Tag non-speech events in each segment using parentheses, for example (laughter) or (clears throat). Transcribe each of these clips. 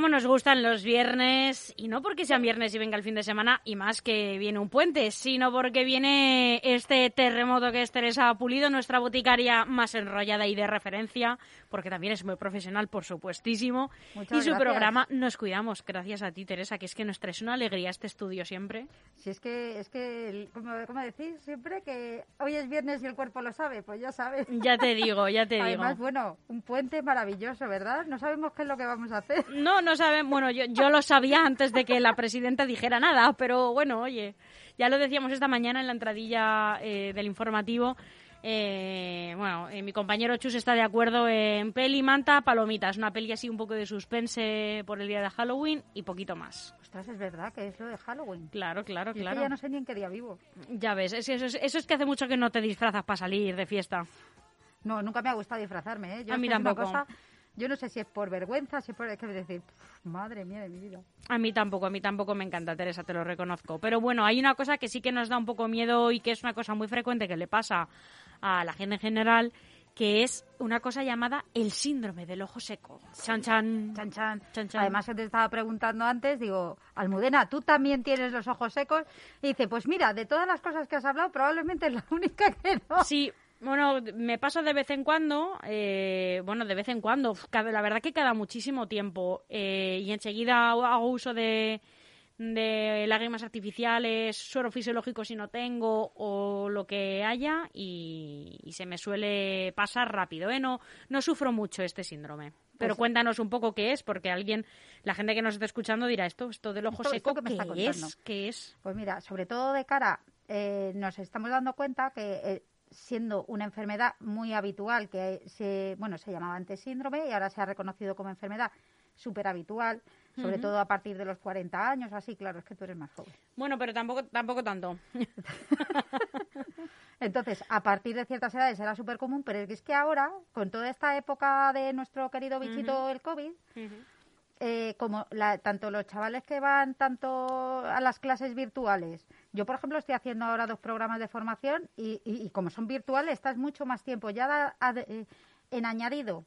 Cómo nos gustan los viernes, y no porque sean viernes y venga el fin de semana, y más que viene un puente, sino porque viene este terremoto que es Teresa Pulido, nuestra boticaria más enrollada y de referencia, porque también es muy profesional, por supuestísimo. y su programa Nos Cuidamos, gracias a ti, Teresa, que es que nos traes una alegría este estudio siempre. Si es que, es que como, decís siempre, que hoy es viernes y el cuerpo lo sabe, pues ya sabes. Ya te digo, ya te (laughs) digo. Además, bueno, un puente maravilloso, ¿verdad? No sabemos qué es lo que vamos a hacer. No, no saben. Bueno, yo, yo lo sabía antes de que la presidenta dijera nada, pero bueno, oye, ya lo decíamos esta mañana en la entradilla eh, del informativo eh, bueno, eh, mi compañero Chus está de acuerdo en peli, manta, palomitas. Una peli así un poco de suspense por el día de Halloween y poquito más. Ostras, es verdad que es lo de Halloween. Claro, claro, claro. ya no sé ni en qué día vivo. Ya ves, eso, es, que hace mucho que no te disfrazas para salir de fiesta. No, nunca me ha gustado disfrazarme, ¿eh? Yo a mí tampoco. Cosa, yo no sé si es por vergüenza, si es por... Es que decir, madre mía de mi vida. A mí tampoco, a mí tampoco me encanta, Teresa, te lo reconozco. Pero bueno, hay una cosa que sí que nos da un poco miedo y que es una cosa muy frecuente que le pasa a la gente en general, que es una cosa llamada el síndrome del ojo seco. Chan chan. Chan chan. chan, chan. Además, te estaba preguntando antes, digo, Almudena, ¿tú también tienes los ojos secos? Y dice, pues mira, de todas las cosas que has hablado, probablemente es la única que no. Sí, bueno, me pasa de vez en cuando, eh, bueno, de vez en cuando, la verdad que cada muchísimo tiempo eh, y enseguida hago uso de, de lágrimas artificiales, suero fisiológico si no tengo o lo que haya y, se me suele pasar rápido. ¿eh? No, no sufro mucho este síndrome. Pero pues cuéntanos un poco qué es, porque alguien, la gente que nos está escuchando dirá esto, esto del ojo seco, que me está es? ¿qué es? Pues mira, sobre todo de cara, eh, nos estamos dando cuenta que eh, siendo una enfermedad muy habitual, que se, bueno, se llamaba antes síndrome y ahora se ha reconocido como enfermedad súper habitual, sobre todo a partir de los 40 años, así, claro, es que tú eres más joven. Bueno, pero tampoco, tampoco tanto. (laughs) Entonces, a partir de ciertas edades era súper común, pero es que ahora, con toda esta época de nuestro querido bichito el COVID, eh, como tanto los chavales que van tanto a las clases virtuales, yo por ejemplo estoy haciendo ahora dos programas de formación y, como son virtuales, estás mucho más tiempo ya eh, en añadido.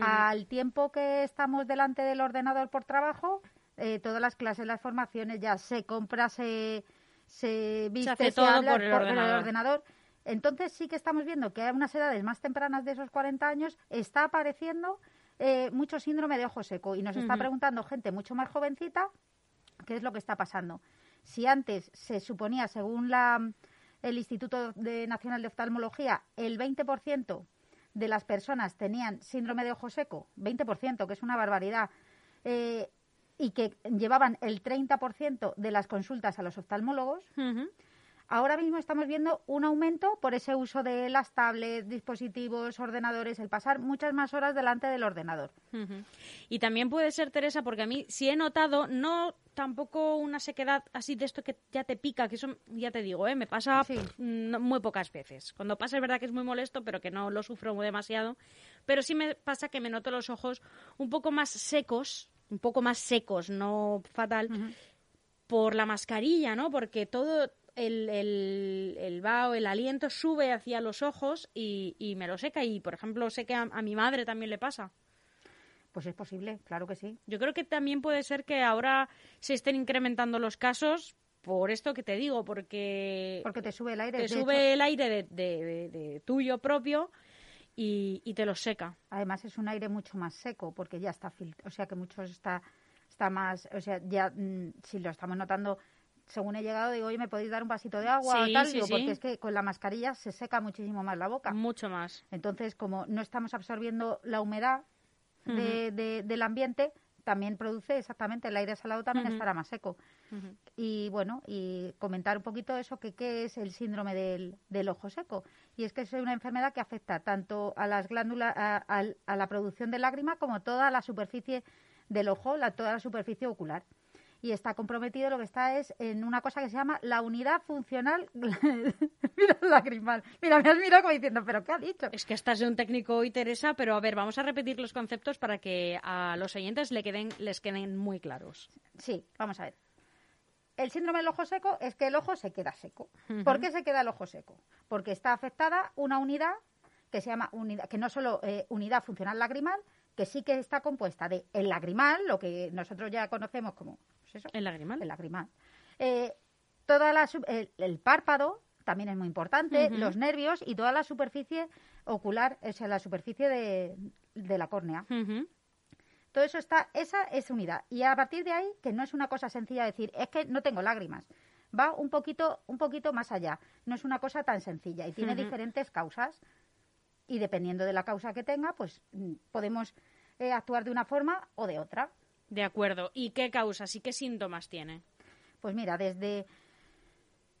Al tiempo que estamos delante del ordenador por trabajo, eh, todas las clases, las formaciones ya se compra, se, se viste, se, habla por, el, ordenador. Entonces sí que estamos viendo que a unas edades más tempranas de esos 40 años está apareciendo eh, mucho síndrome de ojo seco. Y nos está preguntando gente mucho más jovencita qué es lo que está pasando. Si antes se suponía, según la, el Instituto de Nacional de Oftalmología, el 20% de las personas tenían síndrome de ojo seco, 20%, que es una barbaridad, eh, y que llevaban el 30% de las consultas a los oftalmólogos, ahora mismo estamos viendo un aumento por ese uso de las tablets, dispositivos, ordenadores, el pasar muchas más horas delante del ordenador. Y también puede ser, Teresa, porque a mí sí he notado, no tampoco una sequedad así de esto que ya te pica, que eso ya te digo, ¿eh? me pasa muy pocas veces. Cuando pasa es verdad que es muy molesto, pero que no lo sufro demasiado. Pero sí me pasa que me noto los ojos un poco más secos, un poco más secos, no fatal, por la mascarilla, ¿no? Porque todo el, el, el vaho, el aliento sube hacia los ojos y, me lo seca. Y, por ejemplo, sé que a mi madre también le pasa. Pues es posible, claro que sí. Yo creo que también puede ser que ahora se estén incrementando los casos por esto que te digo, porque... Porque te sube el aire. Te sube el aire de, de, tuyo propio y, y, te lo seca. Además es un aire mucho más seco porque ya está filtrado, o sea que muchos está, está más, o sea, ya mm, si lo estamos notando según he llegado, digo, oye, ¿me podéis dar un vasito de agua o tal? porque es que con la mascarilla se seca muchísimo más la boca. Mucho más. Entonces, como no estamos absorbiendo la humedad, de, del ambiente también produce exactamente el aire salado también estará más seco. Y bueno y comentar un poquito eso que qué es el síndrome del, del, ojo seco y es que es una enfermedad que afecta tanto a las glándulas a, a, la producción de lágrima como toda la superficie del ojo la, toda la superficie ocular y está comprometido lo que está es en una cosa que se llama la unidad funcional (laughs) mira lagrimal. Mira me has mirado como diciendo pero qué ha dicho es que estás de un técnico hoy Teresa pero a ver vamos a repetir los conceptos para que a los oyentes le queden les queden muy claros. Sí vamos a ver. El síndrome del ojo seco es que el ojo se queda seco. ¿Por qué se queda el ojo seco? Porque está afectada una unidad que se llama unidad, que no solo eh, unidad funcional lagrimal, que sí que está compuesta de el lagrimal, lo que nosotros ya conocemos como pues eso, el lagrimal. El lagrimal. Eh, toda la, el, párpado también es muy importante, los nervios y toda la superficie ocular, o sea, la superficie de, de la córnea. Todo eso está, esa es unidad. Y a partir de ahí, que no es una cosa sencilla decir, es que no tengo lágrimas. Va un poquito, un poquito más allá. No es una cosa tan sencilla y tiene diferentes causas. Y dependiendo de la causa que tenga, pues mm, podemos eh, actuar de una forma o de otra. De acuerdo. ¿Y qué causas y qué síntomas tiene? Pues mira, desde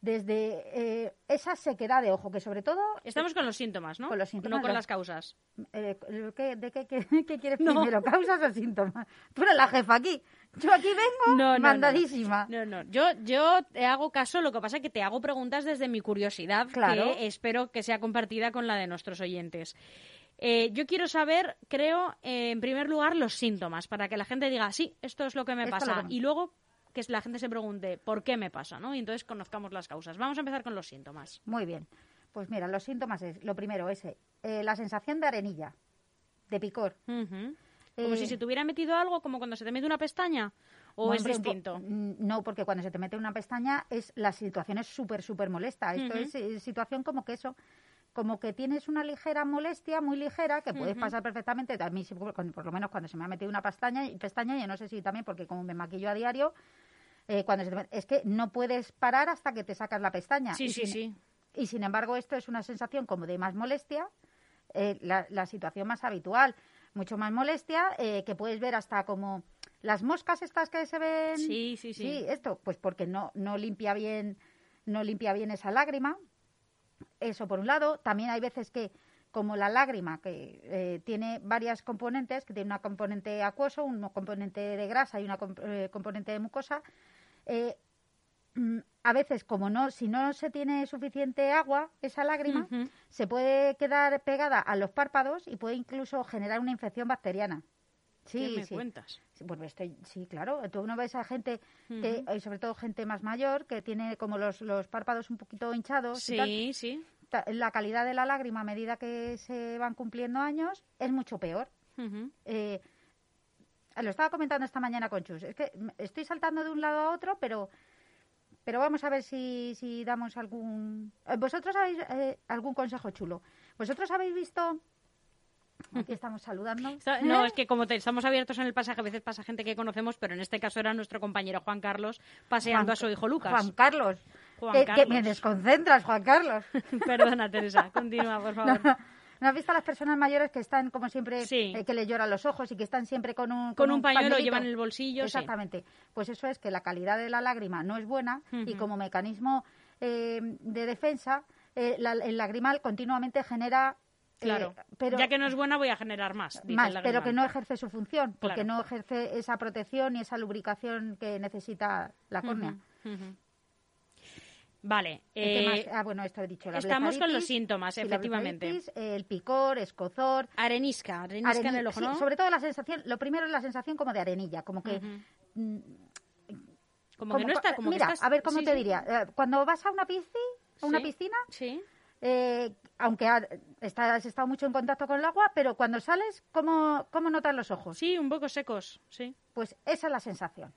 desde eh, esa sequedad de ojo, que sobre todo... Estamos con los síntomas, ¿no? Con los síntomas. No con las causas. Eh, ¿De qué, (laughs) quieres (laughs) primero? ¿Causas o síntomas? Tú eres la jefa aquí. Yo aquí vengo mandadísima. No, no. Yo, yo te hago caso, lo que pasa es que te hago preguntas desde mi curiosidad, que espero que sea compartida con la de nuestros oyentes. Eh, yo quiero saber, creo, en primer lugar, los síntomas, para que la gente diga, sí, esto es lo que me pasa. Y luego, que la gente se pregunte por qué me pasa, ¿no? Y entonces conozcamos las causas. Vamos a empezar con los síntomas. Muy bien. Pues mira, los síntomas es, lo primero es eh, la sensación de arenilla, de picor. como si eh, se te hubiera metido algo, como cuando se te mete una pestaña. ¿O es distinto? No, porque cuando se te mete una pestaña es la situación es súper, súper molesta. Esto es, es, eh, situación como que eso como que tienes una ligera molestia, muy ligera, que puedes pasar perfectamente. También, por lo menos cuando se me ha metido una pestaña, pestaña, yo no sé si también porque como me maquillo a diario, eh, cuando es que no puedes parar hasta que te sacas la pestaña. Sí, sí, sí. Y sin embargo, esto es una sensación como de más molestia, eh, la, situación más habitual, mucho más molestia, eh, que puedes ver hasta como las moscas estas que se ven. Sí, sí, sí. Sí, esto, pues porque no, no limpia bien, no limpia bien esa lágrima. Eso por un lado. También hay veces que, como la lágrima, que eh, tiene varias componentes, que tiene una componente acuoso, un componente de grasa y una eh, componente de mucosa, eh, mm, a veces, como no, si no se tiene suficiente agua, esa lágrima se puede quedar pegada a los párpados y puede incluso generar una infección bacteriana. Sí, ¿Qué me cuentas? Sí, pues estoy, sí, claro. Tú uno ves a gente, que, y sobre todo gente más mayor, que tiene como los, los párpados un poquito hinchados. Sí, sí. La calidad de la lágrima a medida que se van cumpliendo años es mucho peor. Eh, lo estaba comentando esta mañana con Chus. Es que estoy saltando de un lado a otro, pero pero vamos a ver si, si damos algún... Eh, ¿Vosotros habéis eh, algún consejo chulo? ¿Vosotros habéis visto Aquí estamos saludando. (laughs) No, es que como estamos abiertos en el pasaje, a veces pasa gente que conocemos, pero en este caso era nuestro compañero Juan Carlos paseando a su hijo Lucas. Juan Carlos. Eh, que me desconcentras, Juan Carlos. (laughs) Perdona, Teresa. Continúa, por (laughs) favor. No, has visto a las personas mayores que están, como siempre, eh, que les lloran los ojos y que están siempre con un Con, un, pañuelo, llevan en el bolsillo. Exactamente. Pues eso es que la calidad de la lágrima no es buena y como mecanismo eh, de defensa, el lagrimal continuamente genera Claro, eh, pero, ya que no es buena voy a generar más. más, pero que no ejerce su función, porque no ejerce esa protección y esa lubricación que necesita la córnea. Vale. Eh, ah, bueno, esto he dicho. estamos con los síntomas, efectivamente. el picor, escozor. Arenisca, arenisca en el ojo, ¿no? sobre todo la sensación, lo primero es la sensación como de arenilla, como que... Mm, como, que no está, como mira, que estás... a ver cómo te diría. Eh, cuando vas a una piscina, a una piscina, sí eh, aunque has estado mucho en contacto con el agua, pero cuando sales, ¿cómo, cómo notas los ojos? Sí, un poco secos, sí. Pues esa es la sensación.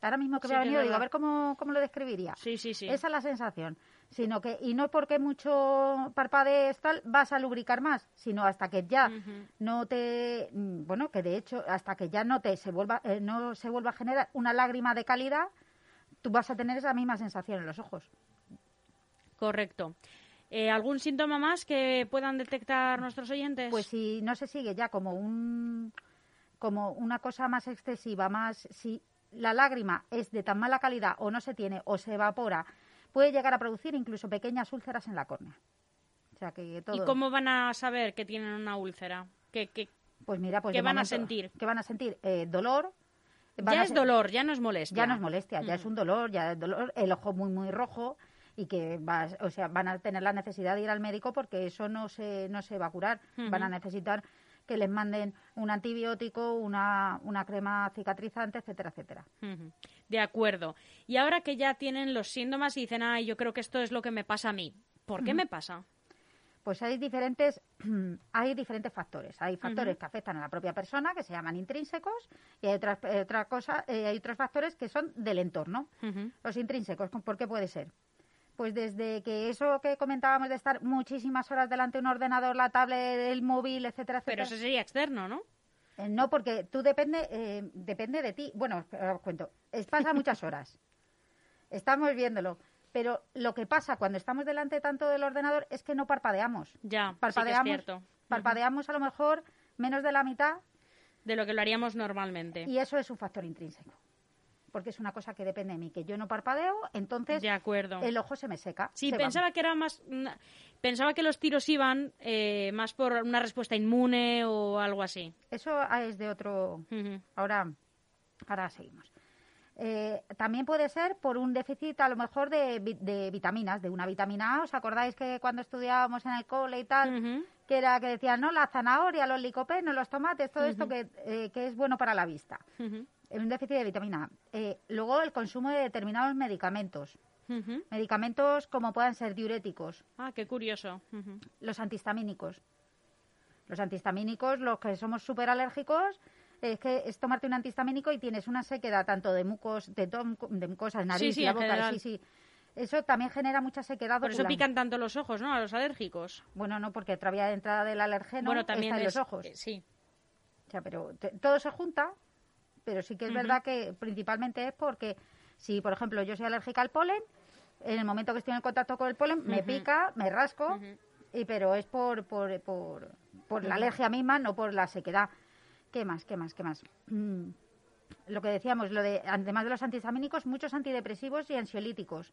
Ahora mismo que me ha venido, digo, a ver cómo, cómo lo describiría. Sí, sí, sí. Esa es la sensación. Sino que, y no porque mucho parpadees tal, vas a lubricar más, sino hasta que ya no te, mm, bueno, que de hecho, hasta que ya no te se vuelva, eh, no se vuelva a generar una lágrima de calidad, tú vas a tener esa misma sensación en los ojos. Correcto. Eh, ¿Algún síntoma más que puedan detectar nuestros oyentes? Pues si no se sigue ya como un como una cosa más excesiva, más si la lágrima es de tan mala calidad o no se tiene o se evapora, puede llegar a producir incluso pequeñas úlceras en la córnea. O sea que todo... ¿Y cómo van a saber que tienen una úlcera? ¿Qué, pues mira, pues ¿qué van a sentir? ¿Qué van a sentir? Eh, dolor. ya es dolor, ya no es molestia. Ya no es molestia, ya es un dolor, ya es dolor, el ojo muy, muy rojo y que o sea, van a tener la necesidad de ir al médico porque eso no se, no se va a curar. Van a necesitar que les manden un antibiótico, una, una crema cicatrizante, etcétera, etcétera. De acuerdo. Y ahora que ya tienen los síntomas y dicen, ay, yo creo que esto es lo que me pasa a mí, ¿por qué me pasa? Pues hay diferentes, (clears throat) hay diferentes factores. Hay factores que afectan a la propia persona, que se llaman intrínsecos, y hay otras, eh, otra cosa, eh, hay otros factores que son del entorno. Los intrínsecos, ¿por qué puede ser? Pues desde que eso que comentábamos de estar muchísimas horas delante de un ordenador, la tablet, el móvil, etcétera, etcétera. Pero eso sería externo, ¿no? Eh, no, porque tú depende, eh, depende de ti. Bueno, os cuento. Es, pasa (laughs) muchas horas. Estamos viéndolo. Pero lo que pasa cuando estamos delante tanto del ordenador es que no parpadeamos. Ya, parpadeamos, sí que es cierto. Parpadeamos a lo mejor menos de la mitad. De lo que lo haríamos normalmente. Y eso es un factor intrínseco porque es una cosa que depende de mí, que yo no parpadeo, entonces de acuerdo. el ojo se me seca. Sí, pensaba que era más, pensaba que los tiros iban eh, más por una respuesta inmune o algo así. Eso es de otro. Ahora, ahora seguimos. Eh, también puede ser por un déficit a lo mejor de, vitaminas, de una vitamina A. ¿Os acordáis que cuando estudiábamos en el cole y tal, que era que decían, no, la zanahoria, los licopenos, los tomates, todo esto que, eh, que, es bueno para la vista? Un déficit de vitamina A. Eh, luego el consumo de determinados medicamentos. Medicamentos como puedan ser diuréticos. Ah, qué curioso. Los antihistamínicos. Los antihistamínicos, los que somos súper alérgicos, es que es tomarte un antihistamínico y tienes una sequedad tanto de mucos, de, de mucosas, nariz, y la boca, sí, sí. Eso también genera mucha sequedad Por eso pican tanto los ojos, ¿no? A los alérgicos. Bueno, no, porque otra vía de entrada del alergeno bueno, también está en los ojos. Eh, sí. O sea, pero todo se junta pero sí que es verdad que principalmente es porque si, por ejemplo, yo soy alérgica al polen, en el momento que estoy en contacto con el polen me pica, me rasco, y pero es por, por, por, por la alergia misma, no por la sequedad. ¿Qué más? ¿Qué más? ¿Qué más? Mm, lo que decíamos, lo de, además de los antihistamínicos, muchos antidepresivos y ansiolíticos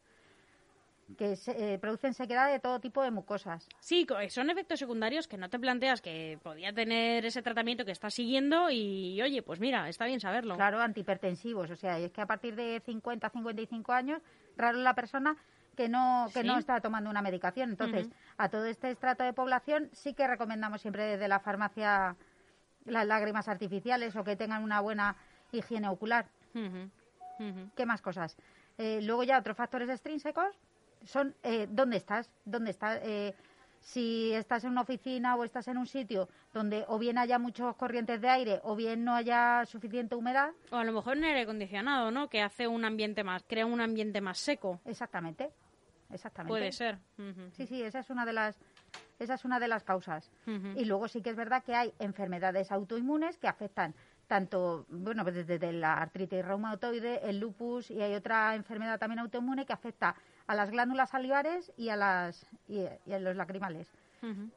que se, eh, producen sequedad de todo tipo de mucosas. Sí, son efectos secundarios que no te planteas que podía tener ese tratamiento que estás siguiendo y, oye, pues mira, está bien saberlo. Claro, antihipertensivos, o sea, es que a partir de 50, 55 años, raro la persona que no que no está tomando una medicación. Entonces, a todo este estrato de población sí que recomendamos siempre desde la farmacia las lágrimas artificiales o que tengan una buena higiene ocular. ¿Qué más cosas? Eh, luego ya otros factores extrínsecos son eh, dónde estás, dónde estás. Eh, si estás en una oficina o estás en un sitio donde o bien haya muchos corrientes de aire o bien no haya suficiente humedad. O a lo mejor en aire acondicionado, ¿no? Que hace un ambiente más, crea un ambiente más seco. Exactamente, exactamente. Puede ser. Sí, sí, esa es una de las, esa es una de las causas. Y luego sí que es verdad que hay enfermedades autoinmunes que afectan tanto, bueno, desde la artritis reumatoide, el lupus y hay otra enfermedad también autoinmune que afecta a las glándulas salivares y a, las, y, a los lacrimales.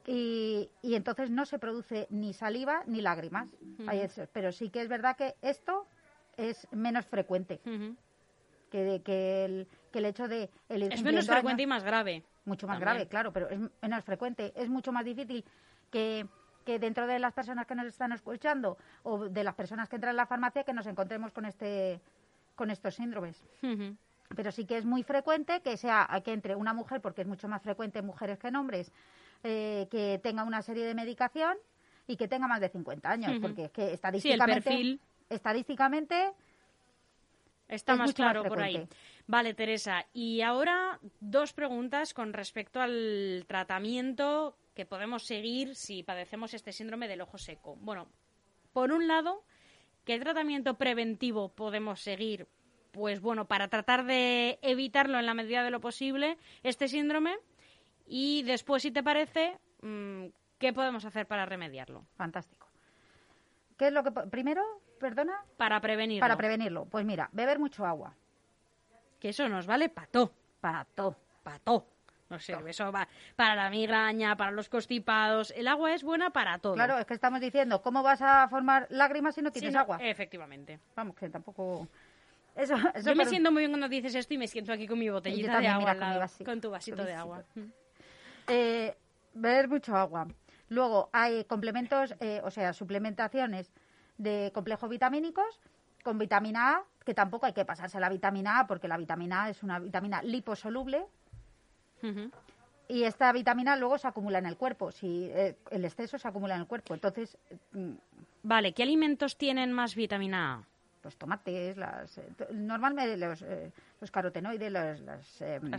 y, y, entonces no se produce ni saliva ni lágrimas. pero sí que es verdad que esto es menos frecuente que, que, el, que el hecho de... El es menos frecuente y más grave. Mucho más grave, claro, pero es menos frecuente. Es mucho más difícil que que dentro de las personas que nos están escuchando o de las personas que entran en la farmacia que nos encontremos con este con estos síndromes. Pero sí que es muy frecuente que sea que entre una mujer, porque es mucho más frecuente en mujeres que en hombres, eh, que tenga una serie de medicación y que tenga más de 50 años, porque es que estadísticamente, estadísticamente Está más claro por ahí. Vale, Teresa. Y ahora dos preguntas con respecto al tratamiento que podemos seguir si padecemos este síndrome del ojo seco. Bueno, por un lado, ¿qué tratamiento preventivo podemos seguir? Pues bueno, para tratar de evitarlo en la medida de lo posible, este síndrome. Y después, si te parece, mm, ¿qué podemos hacer para remediarlo? Fantástico. ¿Qué es lo que primero, perdona? Para prevenirlo. Para prevenirlo. Pues mira, beber mucho agua. Que eso nos vale para todo. Para todo. Para todo. No sé, eso va para la migraña, para los constipados. El agua es buena para todo. Claro, es que estamos diciendo, ¿cómo vas a formar lágrimas si no tienes agua? Efectivamente. Vamos, que tampoco... Eso, Yo me siento muy bien cuando dices esto y me siento aquí con mi botellita de agua con tu vasito de agua. Eh, beber mucho agua. Luego hay complementos, eh, o sea, suplementaciones de complejos vitamínicos con vitamina A, que tampoco hay que pasarse la vitamina A porque la vitamina A es una vitamina liposoluble, y esta vitamina luego se acumula en el cuerpo. Si eh, el exceso se acumula en el cuerpo, entonces. Mm, vale, ¿qué alimentos tienen más vitamina A? Los tomates, las, eh, normalmente los, eh, los carotenoides, las,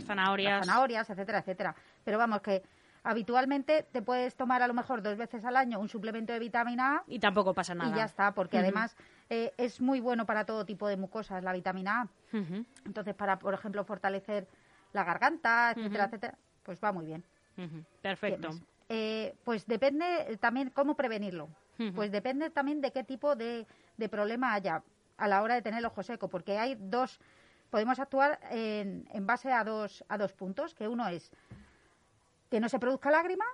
zanahorias. las zanahorias, etcétera, etcétera. Pero vamos, que habitualmente te puedes tomar a lo mejor dos veces al año un suplemento de vitamina A. Y tampoco pasa nada. Y ya está, porque además eh, es muy bueno para todo tipo de mucosas la vitamina A. Entonces, para, por ejemplo, fortalecer la garganta, etcétera, etcétera, pues va muy bien. Perfecto. Eh, pues depende también cómo prevenirlo. Pues depende también de qué tipo de, de, problema haya a la hora de tener el ojo seco, porque hay dos, podemos actuar en, en base a dos, a dos puntos, que uno es que no se produzca lágrima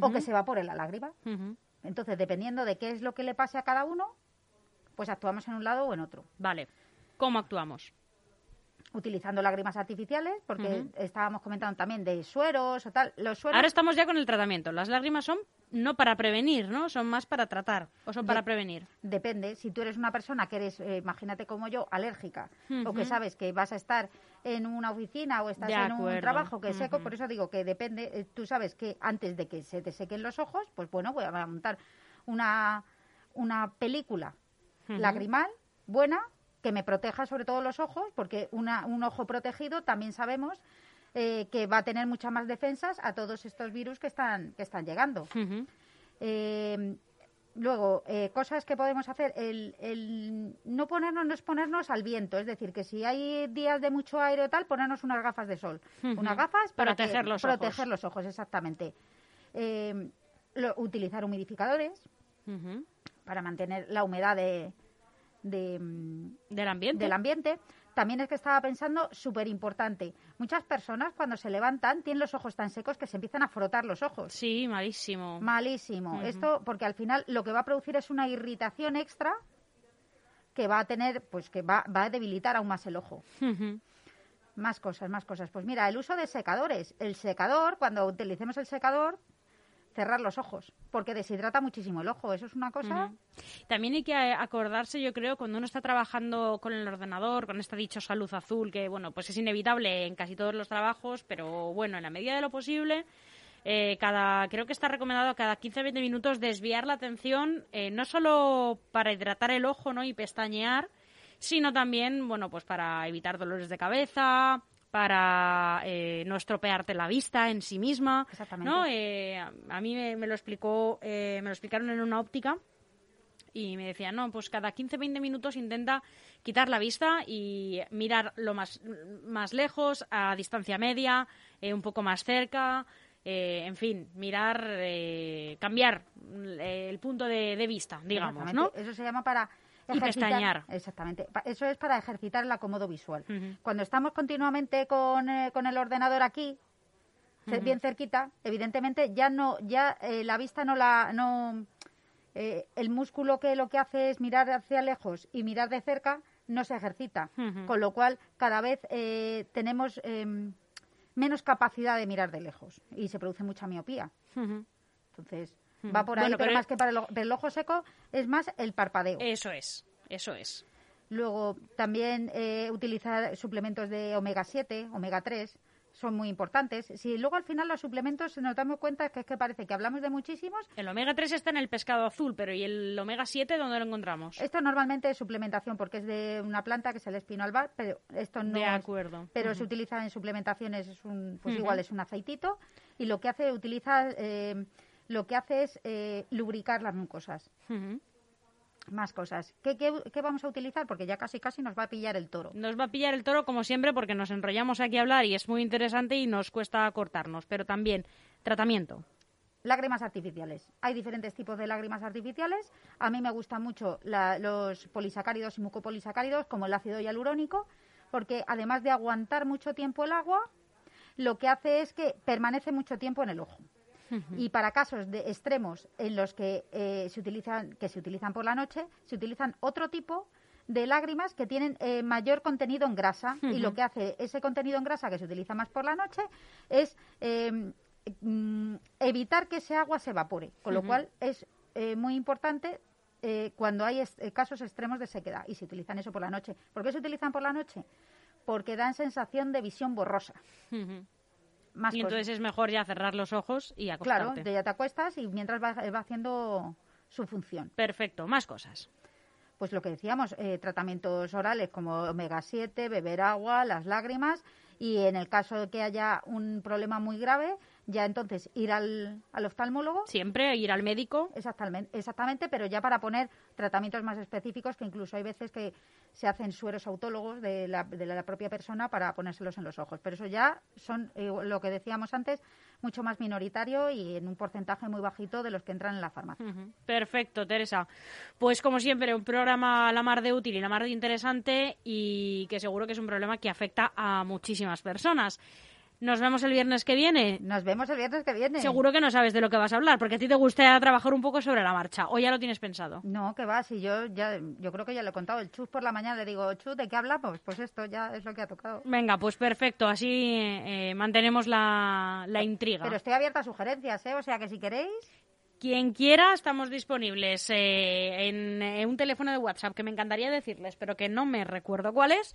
o que se evapore la lágrima. Entonces, dependiendo de qué es lo que le pase a cada uno, pues actuamos en un lado o en otro. Vale. ¿Cómo actuamos? Utilizando lágrimas artificiales, porque estábamos comentando también de sueros o tal. Los sueros... Ahora estamos ya con el tratamiento. Las lágrimas son no para prevenir, ¿no? Son más para tratar o son para prevenir. Depende. Si tú eres una persona que eres, eh, imagínate como yo, alérgica o que sabes que vas a estar en una oficina o estás en un trabajo que es seco, por eso digo que depende. Eh, tú sabes que antes de que se te sequen los ojos, pues bueno, voy a montar una, una película lagrimal buena que me proteja sobre todo los ojos, porque una, un ojo protegido también sabemos eh, que va a tener muchas más defensas a todos estos virus que están, que están llegando. Eh, luego, eh, cosas que podemos hacer, el, el, no ponernos, no exponernos al viento, es decir, que si hay días de mucho aire o tal, ponernos unas gafas de sol. Unas gafas para proteger, los, proteger los ojos. exactamente. utilizar humidificadores para mantener la humedad de, Mm, del ambiente. Del ambiente. También es que estaba pensando, súper importante, muchas personas cuando se levantan tienen los ojos tan secos que se empiezan a frotar los ojos. Sí, malísimo. Malísimo. Esto porque al final lo que va a producir es una irritación extra que va a tener, pues que va, va a debilitar aún más el ojo. Más cosas, más cosas. Pues mira, el uso de secadores. El secador, cuando utilicemos el secador, cerrar los ojos, porque deshidrata muchísimo el ojo. Eso es una cosa. También hay que acordarse, yo creo, cuando uno está trabajando con el ordenador, con esta dichosa luz azul, que bueno, pues es inevitable en casi todos los trabajos, pero bueno, en la medida de lo posible. Eh, cada creo que está recomendado cada 15-20 minutos desviar la atención eh, no solo para hidratar el ojo no y pestañear sino también bueno pues para evitar dolores de cabeza para eh, no estropearte la vista en sí misma. ¿no? Eh, a mí me, lo explicó, eh, me lo explicaron en una óptica y me decían, no, pues cada 15-20 minutos intenta quitar la vista y mirar lo más, más lejos, a distancia media, un poco más cerca, en fin, mirar, cambiar el punto de, de vista, digamos, ¿no? Eso se llama para y pestañear. Exactamente. Eso es para ejercitar el acomodo visual. Cuando estamos continuamente con, eh, con, el ordenador aquí, bien cerquita, evidentemente ya no, ya eh, la vista no la, no, eh, el músculo que lo que hace es mirar hacia lejos y mirar de cerca no se ejercita, con lo cual cada vez tenemos em, menos capacidad de mirar de lejos y se produce mucha miopía. Entonces, Va por ahí, pero, más que para el, ojo seco es más el parpadeo. Eso es, eso es. Luego, también eh, utilizar suplementos de omega 7, omega 3, son muy importantes. Si luego al final los suplementos nos damos cuenta que es que parece que hablamos de muchísimos. El omega 3 está en el pescado azul, pero ¿y el omega 7 dónde lo encontramos? Esto normalmente es suplementación porque es de una planta que es el espino albar, pero esto no De acuerdo. pero se utiliza en suplementaciones, es un, pues igual es un aceitito y lo que hace utiliza eh, lo que hace es eh, lubricar las mucosas. Más cosas. ¿Qué, ¿Qué, vamos a utilizar? Porque ya casi casi nos va a pillar el toro. Nos va a pillar el toro como siempre porque nos enrollamos aquí a hablar y es muy interesante y nos cuesta cortarnos. Pero también tratamiento. Lágrimas artificiales. Hay diferentes tipos de lágrimas artificiales. A mí me gustan mucho los polisacáridos y mucopolisacáridos, como el ácido hialurónico, porque además de aguantar mucho tiempo el agua, lo que hace es que permanece mucho tiempo en el ojo. Y para casos de extremos en los que eh, se utilizan que se utilizan por la noche, se utilizan otro tipo de lágrimas que tienen eh, mayor contenido en grasa. Y lo que hace ese contenido en grasa que se utiliza más por la noche es mm, evitar que ese agua se evapore, con lo cual es eh, muy importante cuando hay casos extremos de sequedad y se utilizan eso por la noche. ¿Por qué se utilizan por la noche? Porque dan sensación de visión borrosa y entonces es mejor ya cerrar los ojos y acostarte. Claro, ya te acuestas y mientras va, haciendo su función. Perfecto, más cosas. Pues lo que decíamos, eh, tratamientos orales como omega 7, beber agua, las lágrimas y en el caso de que haya un problema muy grave, ya entonces ir al, al oftalmólogo. Siempre ir al médico. Exactamente, exactamente, pero ya para poner tratamientos más específicos, que incluso hay veces que se hacen sueros autólogos de la, de la propia persona para ponérselos en los ojos. Pero eso ya son, eh, lo que decíamos antes, mucho más minoritario y en un porcentaje muy bajito de los que entran en la farmacia. Perfecto, Teresa. Pues como siempre, un programa la mar de útil y la mar de interesante y que seguro que es un problema que afecta a muchísimas personas. Nos vemos el viernes que viene. Nos vemos el viernes que viene. Seguro que no sabes de lo que vas a hablar, porque a ti te gusta trabajar un poco sobre la marcha. ¿O ya lo tienes pensado? No, que va, si yo ya, yo creo que ya lo he contado. El chus por la mañana le digo, chus, ¿de qué hablamos? Pues esto ya es lo que ha tocado. Venga, pues perfecto. Así eh, mantenemos la, la intriga. Pero estoy abierta a sugerencias, ¿eh? O sea que si queréis... Quien quiera, estamos disponibles eh, en, en, un teléfono de WhatsApp que me encantaría decirles, pero que no me recuerdo cuál es.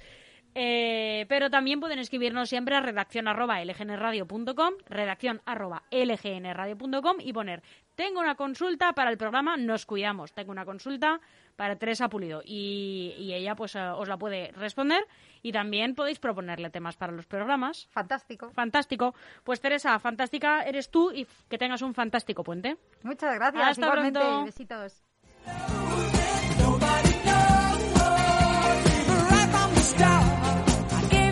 Eh, pero también pueden escribirnos siempre a redacción arroba lgnradio.com, lgnradio.com y poner tengo una consulta para el programa Nos Cuidamos. Tengo una consulta para Teresa Pulido y, y ella pues uh, os la puede responder y también podéis proponerle temas para los programas. Fantástico. Fantástico. Pues Teresa, fantástica eres tú y que tengas un fantástico puente. Muchas gracias. Hasta Igualmente, pronto. besitos.